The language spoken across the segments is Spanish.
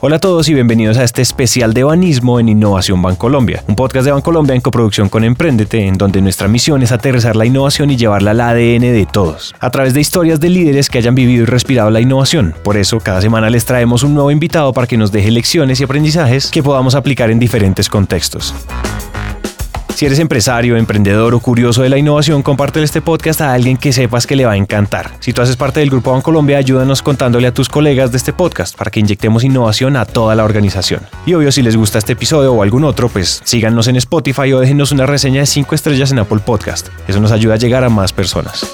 Hola a todos y bienvenidos a este especial de Banismo en Innovación Bancolombia, un podcast de Bancolombia en coproducción con Emprendete, en donde nuestra misión es aterrizar la innovación y llevarla al ADN de todos, a través de historias de líderes que hayan vivido y respirado la innovación. Por eso, cada semana les traemos un nuevo invitado para que nos deje lecciones y aprendizajes que podamos aplicar en diferentes contextos. Si eres empresario, emprendedor o curioso de la innovación, compártele este podcast a alguien que sepas que le va a encantar. Si tú haces parte del Grupo Bancolombia, ayúdanos contándole a tus colegas de este podcast para que inyectemos innovación a toda la organización. Y obvio, si les gusta este episodio o algún otro, pues síganos en Spotify o déjenos una reseña de 5 estrellas en Apple Podcast. Eso nos ayuda a llegar a más personas.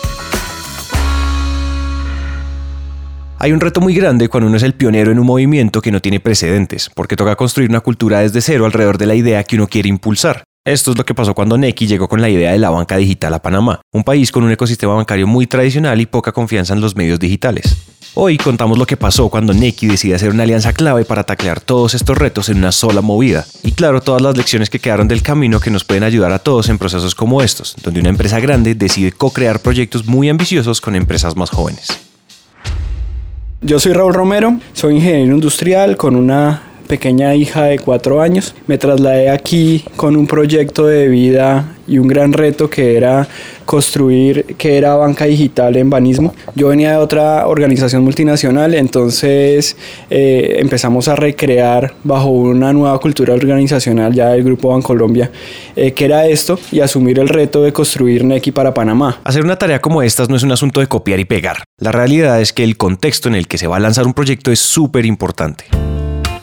Hay un reto muy grande cuando uno es el pionero en un movimiento que no tiene precedentes, porque toca construir una cultura desde cero alrededor de la idea que uno quiere impulsar. Esto es lo que pasó cuando Neki llegó con la idea de la banca digital a Panamá, un país con un ecosistema bancario muy tradicional y poca confianza en los medios digitales. Hoy contamos lo que pasó cuando Neki decide hacer una alianza clave para taclear todos estos retos en una sola movida. Y claro, todas las lecciones que quedaron del camino que nos pueden ayudar a todos en procesos como estos, donde una empresa grande decide co-crear proyectos muy ambiciosos con empresas más jóvenes. Yo soy Raúl Romero, soy ingeniero industrial con una pequeña hija de cuatro años. Me trasladé aquí con un proyecto de vida y un gran reto que era construir que era banca digital en Banismo. Yo venía de otra organización multinacional, entonces eh, empezamos a recrear bajo una nueva cultura organizacional ya del Grupo Bancolombia, eh, que era esto, y asumir el reto de construir Neki para Panamá. Hacer una tarea como esta no es un asunto de copiar y pegar. La realidad es que el contexto en el que se va a lanzar un proyecto es súper importante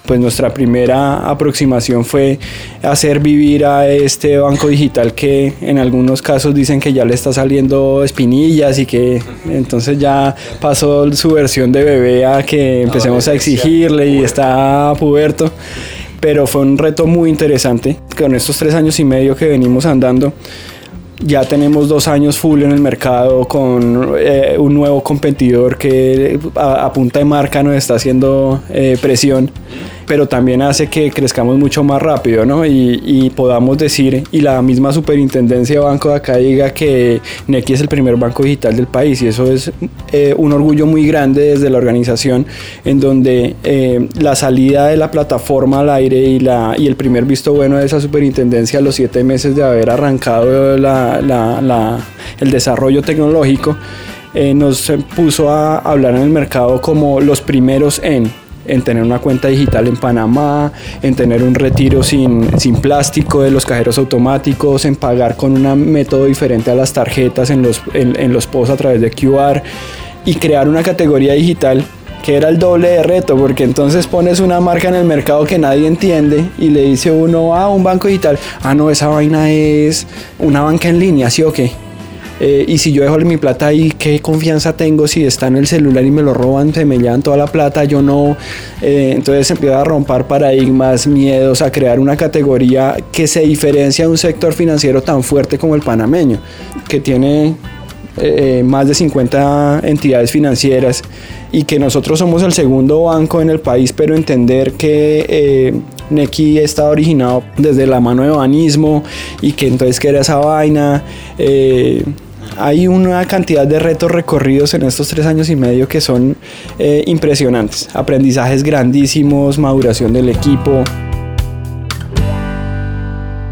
pues nuestra primera aproximación fue hacer vivir a este banco digital que en algunos casos dicen que ya le está saliendo espinillas y que entonces ya pasó su versión de bebé a que empecemos a exigirle y está puberto. Pero fue un reto muy interesante. Con estos tres años y medio que venimos andando ya tenemos dos años full en el mercado con eh, un nuevo competidor que a, punta de marca nos está haciendo eh, presión pero también hace que crezcamos mucho más rápido, ¿no? Y, podamos decir, y la misma superintendencia de banco de acá diga que Nequi es el primer banco digital del país, y eso es eh, un orgullo muy grande desde la organización, en donde eh, la salida de la plataforma al aire y, la, y el primer visto bueno de esa superintendencia a los siete meses de haber arrancado el desarrollo tecnológico, eh, nos puso a hablar en el mercado como los primeros en en tener una cuenta digital en Panamá, en tener un retiro sin, plástico de los cajeros automáticos, en pagar con un método diferente a las tarjetas en los, en, los POS a través de QR y crear una categoría digital que era el doble de reto, porque entonces pones una marca en el mercado que nadie entiende y le dice uno, ah, un banco digital, ah, no, esa vaina es una banca en línea, ¿sí o qué? Eh, y si yo dejo mi plata ahí, ¿qué confianza tengo si está en el celular y me lo roban, se me llevan toda la plata? Yo no. Eh, entonces empieza a romper paradigmas, miedos, a crear una categoría que se diferencia de un sector financiero tan fuerte como el panameño, que tiene eh, más de 50 entidades financieras y que nosotros somos el segundo banco en el país, pero entender que eh, Neki está originado desde la mano de banismo y que entonces que era esa vaina. Hay una cantidad de retos recorridos en estos tres años y medio que son eh, impresionantes. Aprendizajes grandísimos, maduración del equipo.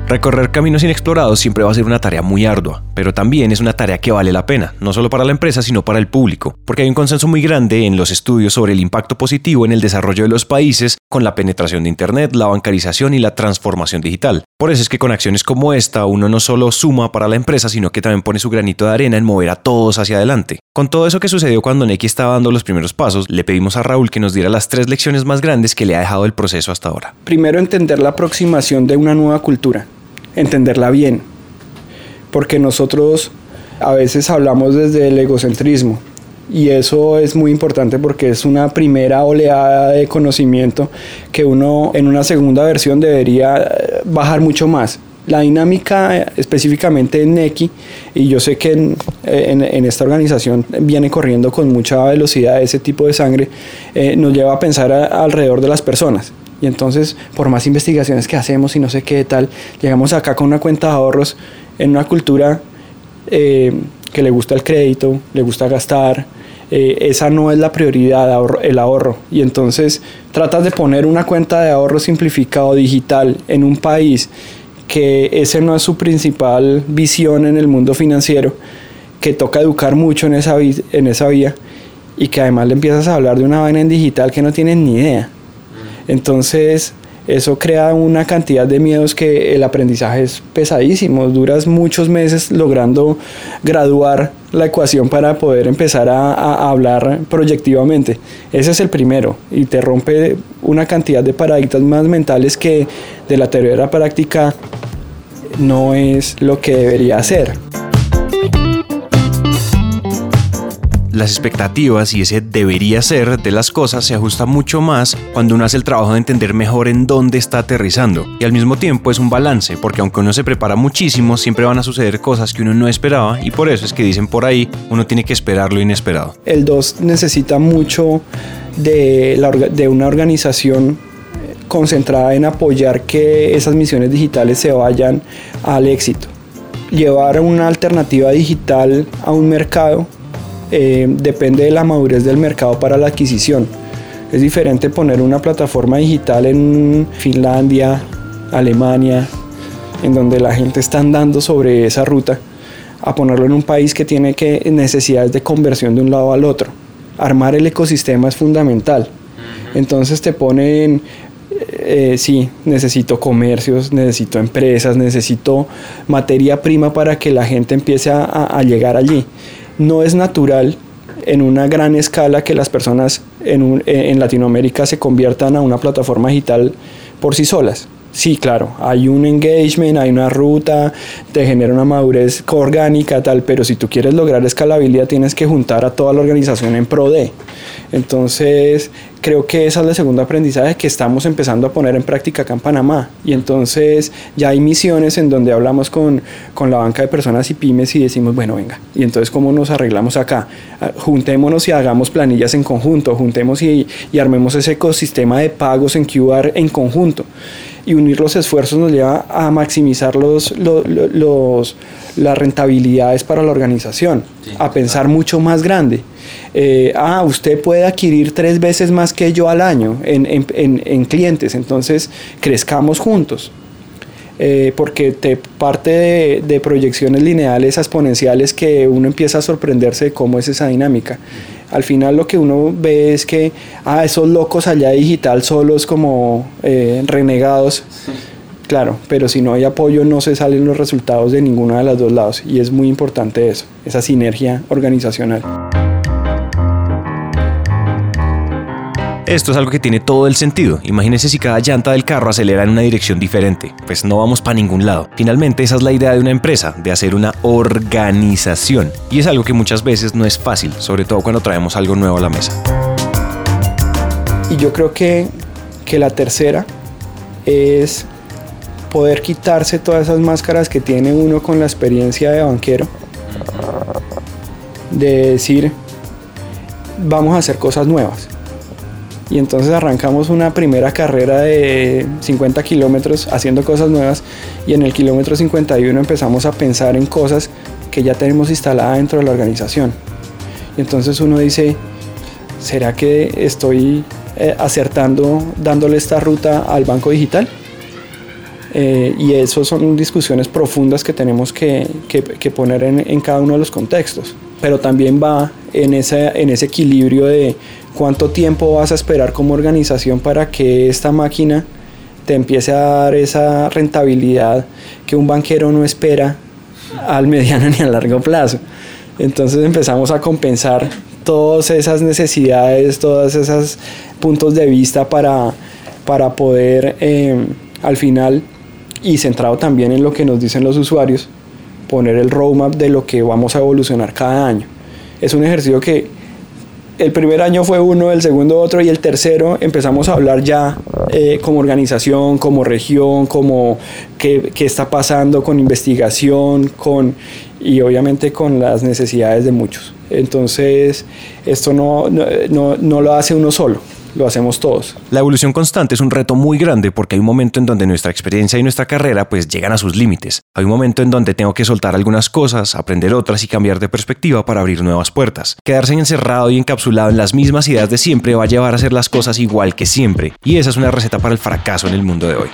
Recorrer caminos inexplorados siempre va a ser una tarea muy ardua, pero también es una tarea que vale la pena, no solo para la empresa, sino para el público, porque hay un consenso muy grande en los estudios sobre el impacto positivo en el desarrollo de los países con la penetración de Internet, la bancarización y la transformación digital. Por eso es que con acciones como esta uno no solo suma para la empresa, sino que también pone su granito de arena en mover a todos hacia adelante. Con todo eso que sucedió cuando Neki estaba dando los primeros pasos, le pedimos a Raúl que nos diera las tres lecciones más grandes que le ha dejado el proceso hasta ahora. Primero, entender la aproximación de una nueva cultura entenderla bien, porque nosotros a veces hablamos desde el egocentrismo y eso es muy importante porque es una primera oleada de conocimiento que uno en una segunda versión debería eh, bajar mucho más. La dinámica eh, específicamente en Neki, y yo sé que en, en, esta organización viene corriendo con mucha velocidad ese tipo de sangre, eh, nos lleva a pensar alrededor de las personas. Y entonces, por más investigaciones que hacemos y no sé qué tal, llegamos acá con una cuenta de ahorros en una cultura eh, que le gusta el crédito, le gusta gastar, eh, esa no es la prioridad, el ahorro. Y entonces tratas de poner una cuenta de ahorro simplificado digital en un país que ese no es su principal visión en el mundo financiero, que toca educar mucho en esa, en esa vía y que además le empiezas a hablar de una vaina en digital que no tienen ni idea. Entonces, eso crea una cantidad de miedos que el aprendizaje es pesadísimo. Duras muchos meses logrando graduar la ecuación para poder empezar a, hablar proyectivamente. Ese es el primero y te rompe una cantidad de paradigmas mentales que de la teoría a la práctica no es lo que debería ser. Las expectativas y ese debería ser de las cosas se ajusta mucho más cuando uno hace el trabajo de entender mejor en dónde está aterrizando. Y al mismo tiempo es un balance, porque aunque uno se prepara muchísimo, siempre van a suceder cosas que uno no esperaba y por eso es que dicen por ahí, uno tiene que esperar lo inesperado. El 2 necesita mucho de, la, de una organización concentrada en apoyar que esas misiones digitales se vayan al éxito. Llevar una alternativa digital a un mercado eh, depende de la madurez del mercado para la adquisición. Es diferente poner una plataforma digital en Finlandia, Alemania, en donde la gente está andando sobre esa ruta, a ponerlo en un país que tiene que, necesidades de conversión de un lado al otro. Armar el ecosistema es fundamental. Entonces te ponen, eh, sí, necesito comercios, necesito empresas, necesito materia prima para que la gente empiece a llegar allí no es natural en una gran escala que las personas en, en, Latinoamérica se conviertan a una plataforma digital por sí solas. Sí, claro, hay un engagement, hay una ruta, te genera una madurez orgánica, tal, pero si tú quieres lograr escalabilidad tienes que juntar a toda la organización en pro de. Entonces, creo que esa es la segunda aprendizaje que estamos empezando a poner en práctica acá en Panamá. Y entonces ya hay misiones en donde hablamos con, con la banca de personas y pymes y decimos, bueno, venga, y entonces cómo nos arreglamos acá. Ah, juntémonos y hagamos planillas en conjunto, juntemos y, y armemos ese ecosistema de pagos en QR en conjunto y unir los esfuerzos nos lleva a maximizar los, los, las rentabilidades para la organización, a pensar mucho más grande. Eh, ah, usted puede adquirir tres veces más que yo al año en, en, en clientes, entonces crezcamos juntos. Eh, porque te parte de, de, proyecciones lineales exponenciales que uno empieza a sorprenderse de cómo es esa dinámica. Al final lo que uno ve es que, ah, esos locos allá digital solos como eh, renegados, claro, pero si no hay apoyo no se salen los resultados de ninguno de los dos lados y es muy importante eso, esa sinergia organizacional. Esto es algo que tiene todo el sentido. Imagínese si cada llanta del carro acelera en una dirección diferente. Pues no vamos para ningún lado. Finalmente, esa es la idea de una empresa, de hacer una organización. Y es algo que muchas veces no es fácil, sobre todo cuando traemos algo nuevo a la mesa. Y yo creo que, que la tercera es poder quitarse todas esas máscaras que tiene uno con la experiencia de banquero. De decir, vamos a hacer cosas nuevas y entonces arrancamos una primera carrera de 50 kilómetros haciendo cosas nuevas y en el kilómetro 51 empezamos a pensar en cosas que ya tenemos instaladas dentro de la organización. Y entonces uno dice, ¿será que estoy eh, acertando dándole esta ruta al banco digital? Eh, y eso son discusiones profundas que tenemos que, que, poner en, en, cada uno de los contextos. Pero también va en, esa, en ese equilibrio de ¿Cuánto tiempo vas a esperar como organización para que esta máquina te empiece a dar esa rentabilidad que un banquero no espera al mediano ni a largo plazo? Entonces empezamos a compensar todas esas necesidades, todos esos puntos de vista para, para poder eh, al final, y centrado también en lo que nos dicen los usuarios, poner el roadmap de lo que vamos a evolucionar cada año. Es un ejercicio que el primer año fue uno, el segundo otro y el tercero empezamos a hablar ya eh, como organización, como región, como qué, está pasando con investigación, con y obviamente con las necesidades de muchos. Entonces, esto no, no, no, lo hace uno solo. Lo hacemos todos. La evolución constante es un reto muy grande porque hay un momento en donde nuestra experiencia y nuestra carrera pues llegan a sus límites. Hay un momento en donde tengo que soltar algunas cosas, aprender otras y cambiar de perspectiva para abrir nuevas puertas. Quedarse encerrado y encapsulado en las mismas ideas de siempre va a llevar a hacer las cosas igual que siempre. Y esa es una receta para el fracaso en el mundo de hoy.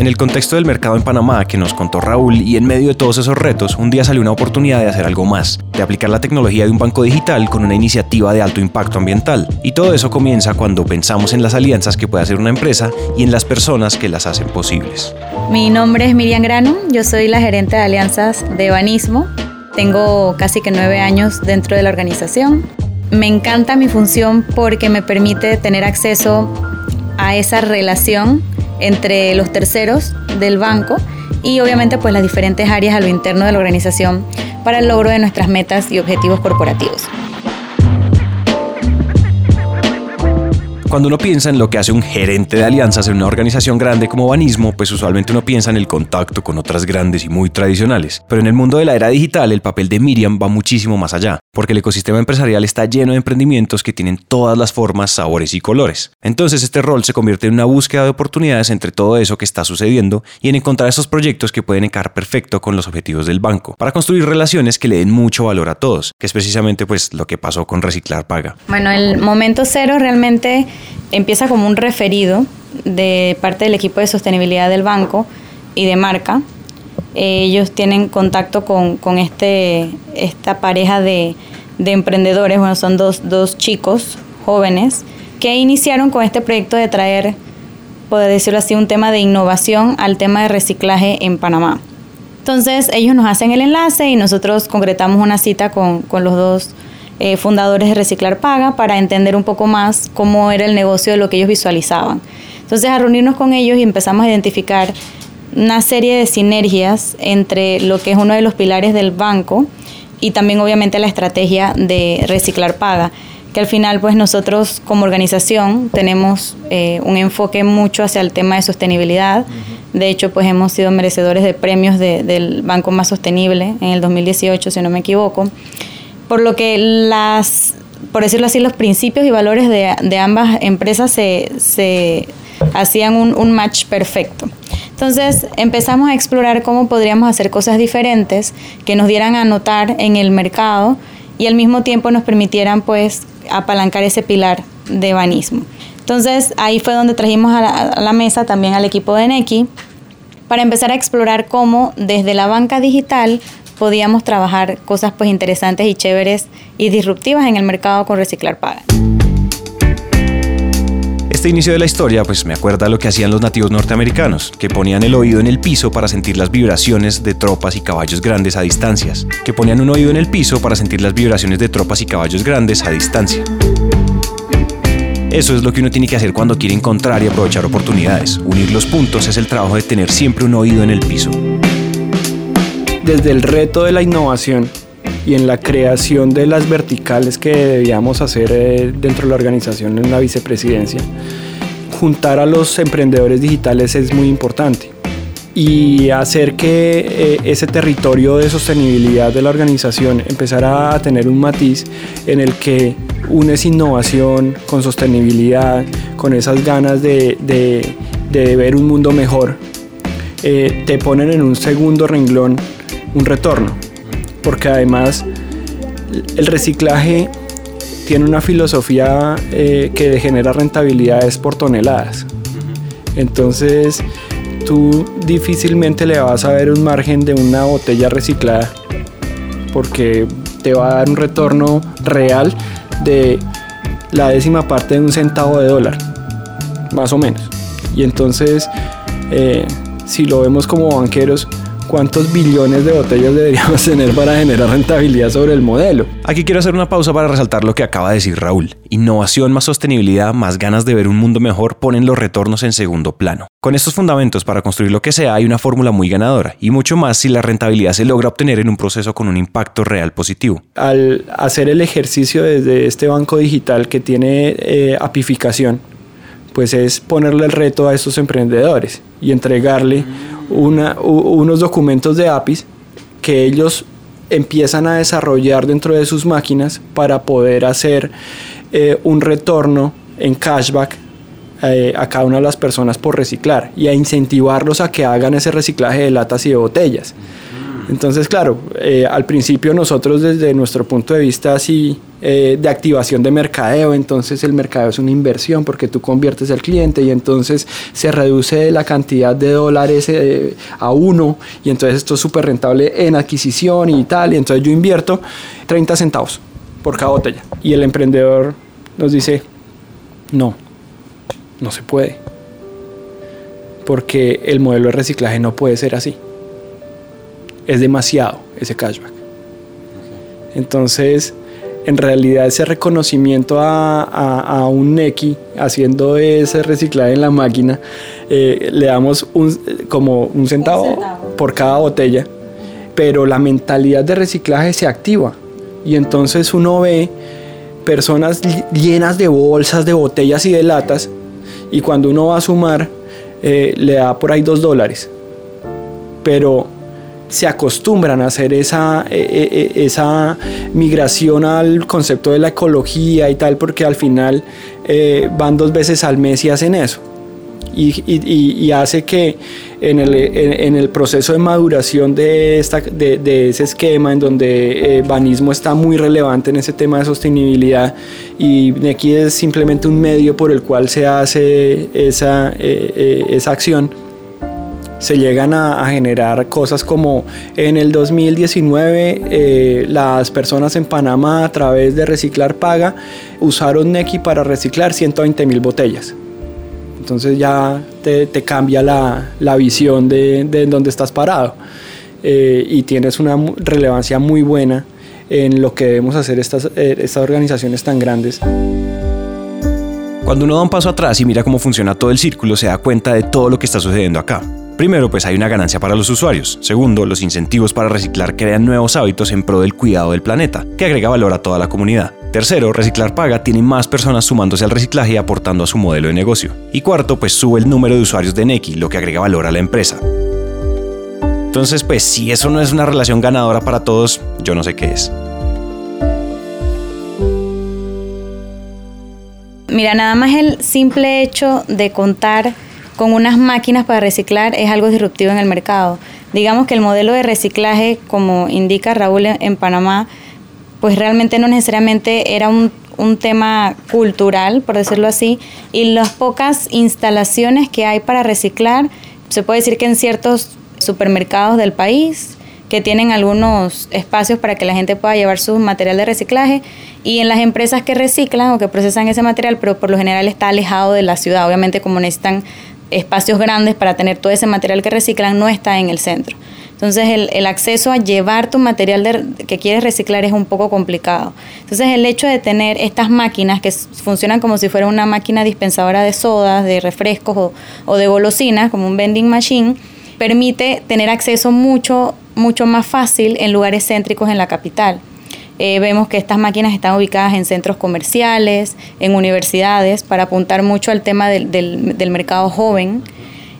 En el contexto del mercado en Panamá que nos contó Raúl y en medio de todos esos retos, un día salió una oportunidad de hacer algo más, de aplicar la tecnología de un banco digital con una iniciativa de alto impacto ambiental. Y todo eso comienza cuando pensamos en las alianzas que puede hacer una empresa y en las personas que las hacen posibles. Mi nombre es Miriam Grano, yo soy la gerente de alianzas de Banismo. Tengo casi que nueve años dentro de la organización. Me encanta mi función porque me permite tener acceso a esa relación entre los terceros del banco y obviamente pues las diferentes áreas a lo interno de la organización para el logro de nuestras metas y objetivos corporativos. Cuando uno piensa en lo que hace un gerente de alianzas en una organización grande como Banismo, pues usualmente uno piensa en el contacto con otras grandes y muy tradicionales. Pero en el mundo de la era digital, el papel de Miriam va muchísimo más allá, porque el ecosistema empresarial está lleno de emprendimientos que tienen todas las formas, sabores y colores. Entonces este rol se convierte en una búsqueda de oportunidades entre todo eso que está sucediendo y en encontrar esos proyectos que pueden encajar perfecto con los objetivos del banco, para construir relaciones que le den mucho valor a todos, que es precisamente pues lo que pasó con Reciclar Paga. Bueno, el momento cero realmente empieza como un referido de parte del equipo de sostenibilidad del banco y de marca. Ellos tienen contacto con, este, esta pareja de, emprendedores, bueno, son dos, dos chicos jóvenes que iniciaron con este proyecto de traer, poder decirlo así, un tema de innovación al tema de reciclaje en Panamá. Entonces ellos nos hacen el enlace y nosotros concretamos una cita con, con los dos eh, fundadores de Reciclar Paga para entender un poco más cómo era el negocio de lo que ellos visualizaban. Entonces, a reunirnos con ellos y empezamos a identificar una serie de sinergias entre lo que es uno de los pilares del banco y también obviamente la estrategia de Reciclar Paga que al final pues nosotros como organización tenemos eh, un enfoque mucho hacia el tema de sostenibilidad. De hecho pues hemos sido merecedores de premios del Banco Más Sostenible en el 2018 si no me equivoco por lo que las, por decirlo así, los principios y valores de, ambas empresas se, hacían un, match perfecto. Entonces empezamos a explorar cómo podríamos hacer cosas diferentes que nos dieran a notar en el mercado y al mismo tiempo nos permitieran pues apalancar ese pilar de banismo. Entonces ahí fue donde trajimos a la, mesa también al equipo de Neki para empezar a explorar cómo desde la banca digital podíamos trabajar cosas pues interesantes y chéveres y disruptivas en el mercado con Reciclar Paga. Este inicio de la historia pues me acuerda lo que hacían los nativos norteamericanos, que ponían el oído en el piso para sentir las vibraciones de tropas y caballos grandes a distancias, que ponían un oído en el piso para sentir las vibraciones de tropas y caballos grandes a distancia. Eso es lo que uno tiene que hacer cuando quiere encontrar y aprovechar oportunidades. Unir los puntos es el trabajo de tener siempre un oído en el piso desde el reto de la innovación y en la creación de las verticales que debíamos hacer eh, dentro de la organización en la vicepresidencia, juntar a los emprendedores digitales es muy importante y hacer que eh, ese territorio de sostenibilidad de la organización empezara a tener un matiz en el que unes innovación con sostenibilidad, con esas ganas de, ver un mundo mejor, eh, te ponen en un segundo renglón un retorno, porque además el reciclaje tiene una filosofía eh, que genera rentabilidades por toneladas. Entonces, tú difícilmente le vas a ver un margen de una botella reciclada porque te va a dar un retorno real de la décima parte de un centavo de dólar, más o menos. Y entonces, eh, si lo vemos como banqueros, cuántos billones de botellas deberíamos tener para generar rentabilidad sobre el modelo. Aquí quiero hacer una pausa para resaltar lo que acaba de decir Raúl. Innovación más sostenibilidad más ganas de ver un mundo mejor ponen los retornos en segundo plano. Con estos fundamentos para construir lo que sea hay una fórmula muy ganadora y mucho más si la rentabilidad se logra obtener en un proceso con un impacto real positivo. Al hacer el ejercicio desde este banco digital que tiene eh, apificación, pues es ponerle el reto a estos emprendedores y entregarle una, unos documentos de APIs que ellos empiezan a desarrollar dentro de sus máquinas para poder hacer eh, un retorno en cashback eh, a cada una de las personas por reciclar y a incentivarlos a que hagan ese reciclaje de latas y de botellas. Entonces, claro, eh, al principio nosotros desde nuestro punto de vista así eh, de activación de mercadeo, entonces el mercadeo es una inversión porque tú conviertes al cliente y entonces se reduce la cantidad de dólares eh, a uno. Y entonces esto es súper rentable en adquisición y tal, y entonces yo invierto 30 centavos por cada botella. Y el emprendedor nos dice, no, no se puede, porque el modelo de reciclaje no puede ser así. Es demasiado ese cashback. Entonces, en realidad ese reconocimiento a, un Neki haciendo ese reciclaje en la máquina, eh, le damos un, como un centavo, por cada botella, pero la mentalidad de reciclaje se activa y entonces uno ve personas llenas de bolsas, de botellas y de latas y cuando uno va a sumar eh, le da por ahí dos dólares. Pero se acostumbran a hacer esa, eh, eh, eh, esa migración al concepto de la ecología y tal, porque al final van dos veces al mes y hacen eso. Y, hace que en el, proceso de maduración de, esta, de, ese esquema, en donde Banismo está muy relevante en ese tema de sostenibilidad, y aquí es simplemente un medio por el cual se hace esa, esa acción, se llegan a, generar cosas como en el 2019 eh, las personas en Panamá a través de Reciclar Paga usaron Neki para reciclar 120 mil botellas. Entonces ya te, cambia la, visión de, de dónde estás parado eh, y tienes una relevancia muy buena en lo que debemos hacer estas, eh, estas organizaciones tan grandes. Cuando uno da un paso atrás y mira cómo funciona todo el círculo, se da cuenta de todo lo que está sucediendo acá. Primero, pues hay una ganancia para los usuarios. Segundo, los incentivos para reciclar crean nuevos hábitos en pro del cuidado del planeta, que agrega valor a toda la comunidad. Tercero, Reciclar Paga tiene más personas sumándose al reciclaje y aportando a su modelo de negocio. Y cuarto, pues sube el número de usuarios de Neki, lo que agrega valor a la empresa. Entonces, pues si eso no es una relación ganadora para todos, yo no sé qué es. Mira, nada más el simple hecho de contar con unas máquinas para reciclar es algo disruptivo en el mercado. Digamos que el modelo de reciclaje, como indica Raúl en Panamá, pues realmente no necesariamente era un, tema cultural, por decirlo así, y las pocas instalaciones que hay para reciclar, se puede decir que en ciertos supermercados del país, que tienen algunos espacios para que la gente pueda llevar su material de reciclaje y en las empresas que reciclan o que procesan ese material, pero por lo general está alejado de la ciudad, obviamente como necesitan espacios grandes para tener todo ese material que reciclan no está en el centro. Entonces el, acceso a llevar tu material que quieres reciclar es un poco complicado. Entonces el hecho de tener estas máquinas que funcionan como si fuera una máquina dispensadora de sodas, de refrescos o, o de golosinas, como un vending machine, permite tener acceso mucho, mucho más fácil en lugares céntricos en la capital. Eh, vemos que estas máquinas están ubicadas en centros comerciales, en universidades, para apuntar mucho al tema del, del, mercado joven.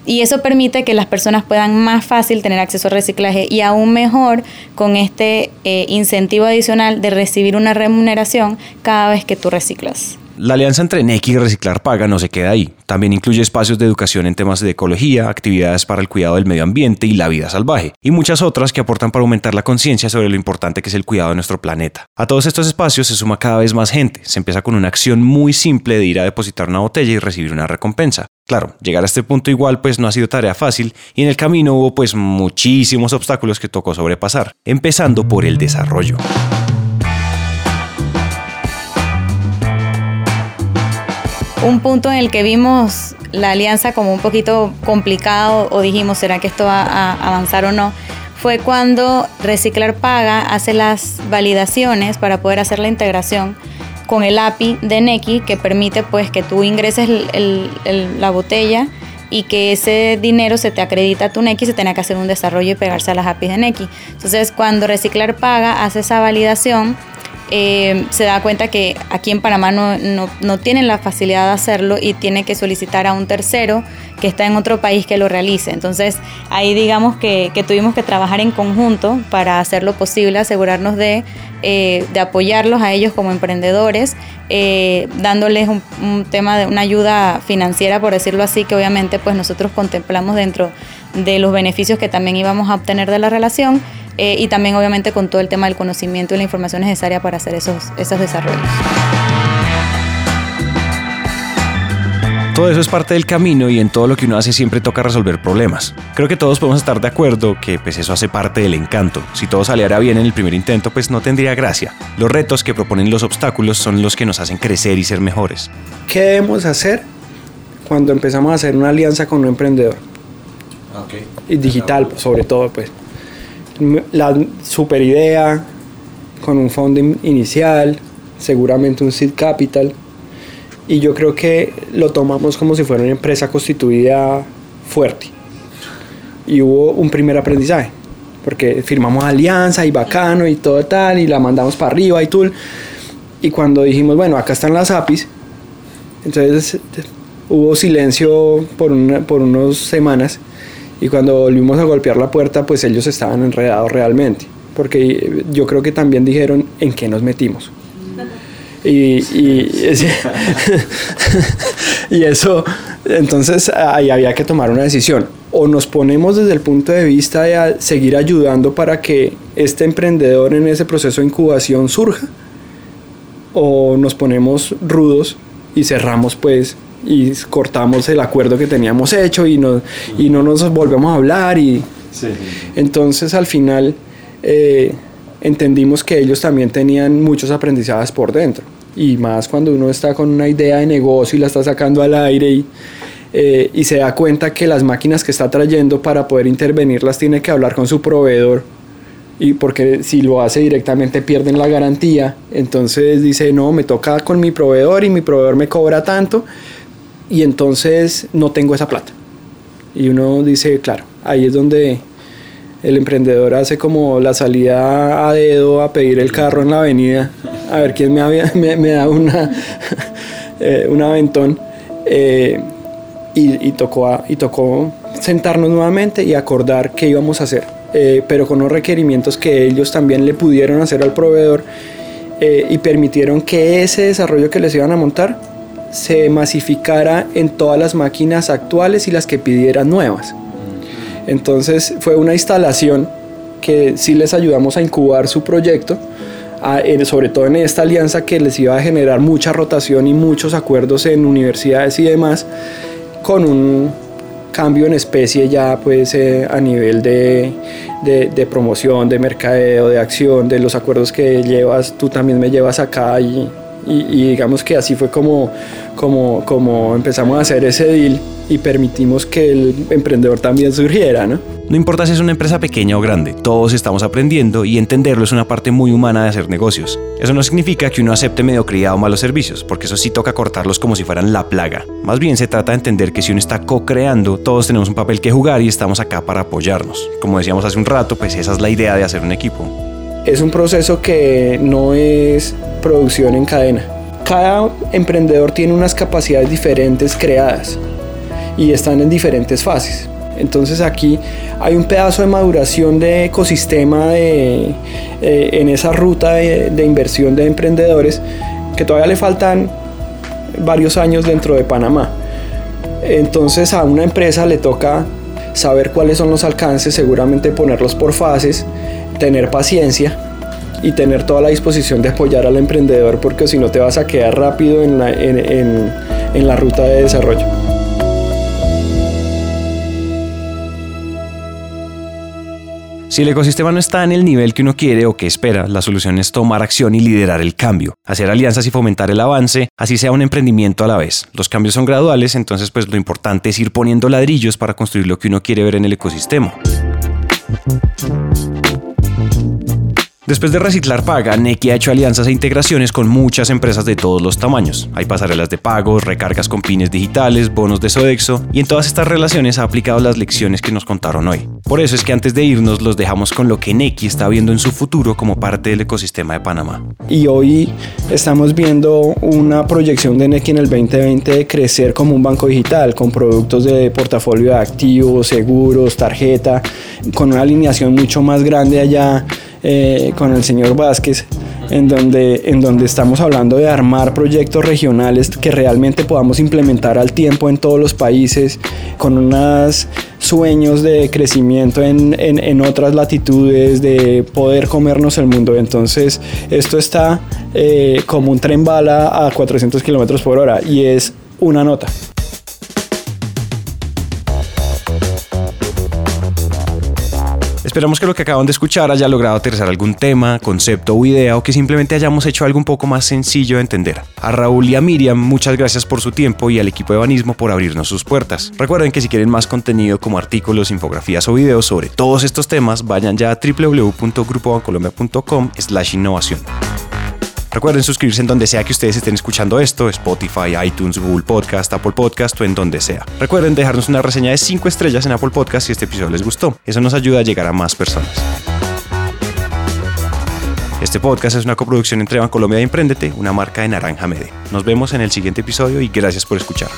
Y eso permite que las personas puedan más fácil tener acceso al reciclaje y aún mejor con este eh, incentivo adicional de recibir una remuneración cada vez que tú reciclas. La alianza entre NECI y Reciclar Paga no se queda ahí. También incluye espacios de educación en temas de ecología, actividades para el cuidado del medio ambiente y la vida salvaje, y muchas otras que aportan para aumentar la conciencia sobre lo importante que es el cuidado de nuestro planeta. A todos estos espacios se suma cada vez más gente. Se empieza con una acción muy simple de ir a depositar una botella y recibir una recompensa. Claro, llegar a este punto igual pues no ha sido tarea fácil y en el camino hubo pues muchísimos obstáculos que tocó sobrepasar, empezando por el desarrollo. Un punto en el que vimos la alianza como un poquito complicado o dijimos, ¿será que esto va a avanzar o no? Fue cuando Reciclar Paga hace las validaciones para poder hacer la integración con el API de Neki que permite pues que tú ingreses la botella y que ese dinero se te acredita a tu Neki, se tiene que hacer un desarrollo y pegarse a las APIs de Neki. Entonces, cuando Reciclar Paga hace esa validación, eh, se da cuenta que aquí en Panamá no, no, tienen la facilidad de hacerlo y tiene que solicitar a un tercero que está en otro país que lo realice. Entonces ahí digamos que, tuvimos que trabajar en conjunto para hacer lo posible, asegurarnos de, eh, apoyarlos a ellos como emprendedores, eh, dándoles un, tema de una ayuda financiera, por decirlo así, que obviamente pues nosotros contemplamos dentro de los beneficios que también íbamos a obtener de la relación eh, y también obviamente con todo el tema del conocimiento y la información necesaria para hacer esos, esos desarrollos. Todo eso es parte del camino y en todo lo que uno hace siempre toca resolver problemas. Creo que todos podemos estar de acuerdo que pues eso hace parte del encanto. Si todo saliera bien en el primer intento, pues no tendría gracia. Los retos que proponen los obstáculos son los que nos hacen crecer y ser mejores. ¿Qué debemos hacer cuando empezamos a hacer una alianza con un emprendedor? Y digital, sobre todo, pues. La super idea, con un fondo inicial, seguramente un seed capital y yo creo que lo tomamos como si fuera una empresa constituida fuerte. Y hubo un primer aprendizaje, porque firmamos alianza y bacano y todo tal, y la mandamos para arriba y todo. Y cuando dijimos, bueno, acá están las APIs, entonces hubo silencio por, una, por unas semanas y cuando volvimos a golpear la puerta, pues ellos estaban enredados realmente, porque yo creo que también dijeron en qué nos metimos. Y, eso, entonces ahí había que tomar una decisión. O nos ponemos desde el punto de vista de seguir ayudando para que este emprendedor en ese proceso de incubación surja, o nos ponemos rudos y cerramos pues y cortamos el acuerdo que teníamos hecho y no, y no nos volvemos a hablar y entonces al final eh, entendimos que ellos también tenían muchos aprendizajes por dentro. Y más cuando uno está con una idea de negocio y la está sacando al aire y, eh, y se da cuenta que las máquinas que está trayendo para poder intervenirlas tiene que hablar con su proveedor. Y porque si lo hace directamente pierden la garantía. Entonces dice, no, me toca con mi proveedor y mi proveedor me cobra tanto. Y entonces no tengo esa plata. Y uno dice, claro, ahí es donde el emprendedor hace como la salida a dedo a pedir el carro en la avenida, a ver quién me, da una, eh, un aventón. Eh, y, tocó, y tocó sentarnos nuevamente y acordar qué íbamos a hacer, eh, pero con unos requerimientos que ellos también le pudieron hacer al proveedor y permitieron que ese desarrollo que les iban a montar se masificara en todas las máquinas actuales y las que pidieran nuevas. Entonces fue una instalación que sí les ayudamos a incubar su proyecto, sobre todo en esta alianza que les iba a generar mucha rotación y muchos acuerdos en universidades y demás, con un cambio en especie ya pues eh, a nivel de, de, promoción, de mercadeo, de acción, de los acuerdos que llevas, tú también me llevas acá y, y, digamos que así fue como, como, como empezamos a hacer ese deal y permitimos que el emprendedor también surgiera, ¿no? No importa si es una empresa pequeña o grande, todos estamos aprendiendo y entenderlo es una parte muy humana de hacer negocios. Eso no significa que uno acepte mediocridad o malos servicios, porque eso sí toca cortarlos como si fueran la plaga. Más bien se trata de entender que si uno está co-creando, todos tenemos un papel que jugar y estamos acá para apoyarnos. Como decíamos hace un rato, pues esa es la idea de hacer un equipo. Es un proceso que no es producción en cadena. Cada emprendedor tiene unas capacidades diferentes creadas y están en diferentes fases. Entonces aquí hay un pedazo de maduración de ecosistema de, eh, en esa ruta de, de, inversión de emprendedores que todavía le faltan varios años dentro de Panamá. Entonces a una empresa le toca saber cuáles son los alcances, seguramente ponerlos por fases, tener paciencia y tener toda la disposición de apoyar al emprendedor porque si no te vas a quedar rápido en la, en, la ruta de desarrollo. Si el ecosistema no está en el nivel que uno quiere o que espera, la solución es tomar acción y liderar el cambio, hacer alianzas y fomentar el avance, así sea un emprendimiento a la vez. Los cambios son graduales, entonces pues lo importante es ir poniendo ladrillos para construir lo que uno quiere ver en el ecosistema. Después de Reciclar Paga, Neki ha hecho alianzas e integraciones con muchas empresas de todos los tamaños. Hay pasarelas de pagos, recargas con pines digitales, bonos de Sodexo, y en todas estas relaciones ha aplicado las lecciones que nos contaron hoy. Por eso es que antes de irnos los dejamos con lo que Neki está viendo en su futuro como parte del ecosistema de Panamá. Y hoy estamos viendo una proyección de Neki en el 2020 de crecer como un banco digital, con productos de portafolio de activos, seguros, tarjeta, con una alineación mucho más grande allá eh, con el señor Vázquez, en donde, en donde estamos hablando de armar proyectos regionales que realmente podamos implementar al tiempo en todos los países, con unos sueños de crecimiento en, en, otras latitudes, de poder comernos el mundo. Entonces, esto está eh, como un tren bala a 400 kilómetros por hora y es una nota. Esperamos que lo que acaban de escuchar haya logrado aterrizar algún tema, concepto o idea o que simplemente hayamos hecho algo un poco más sencillo de entender. A Raúl y a Miriam, muchas gracias por su tiempo y al equipo de Banismo por abrirnos sus puertas. Recuerden que si quieren más contenido como artículos, infografías o videos sobre todos estos temas, vayan ya a www.grupobancolombia.com slash innovación. Recuerden suscribirse en donde sea que ustedes estén escuchando esto, Spotify, iTunes, Google Podcast, Apple Podcast o en donde sea. Recuerden dejarnos una reseña de 5 estrellas en Apple Podcast si este episodio les gustó. Eso nos ayuda a llegar a más personas. Este podcast es una coproducción entre Bancolombia y Emprendete, una marca de Naranja Mede. Nos vemos en el siguiente episodio y gracias por escuchar.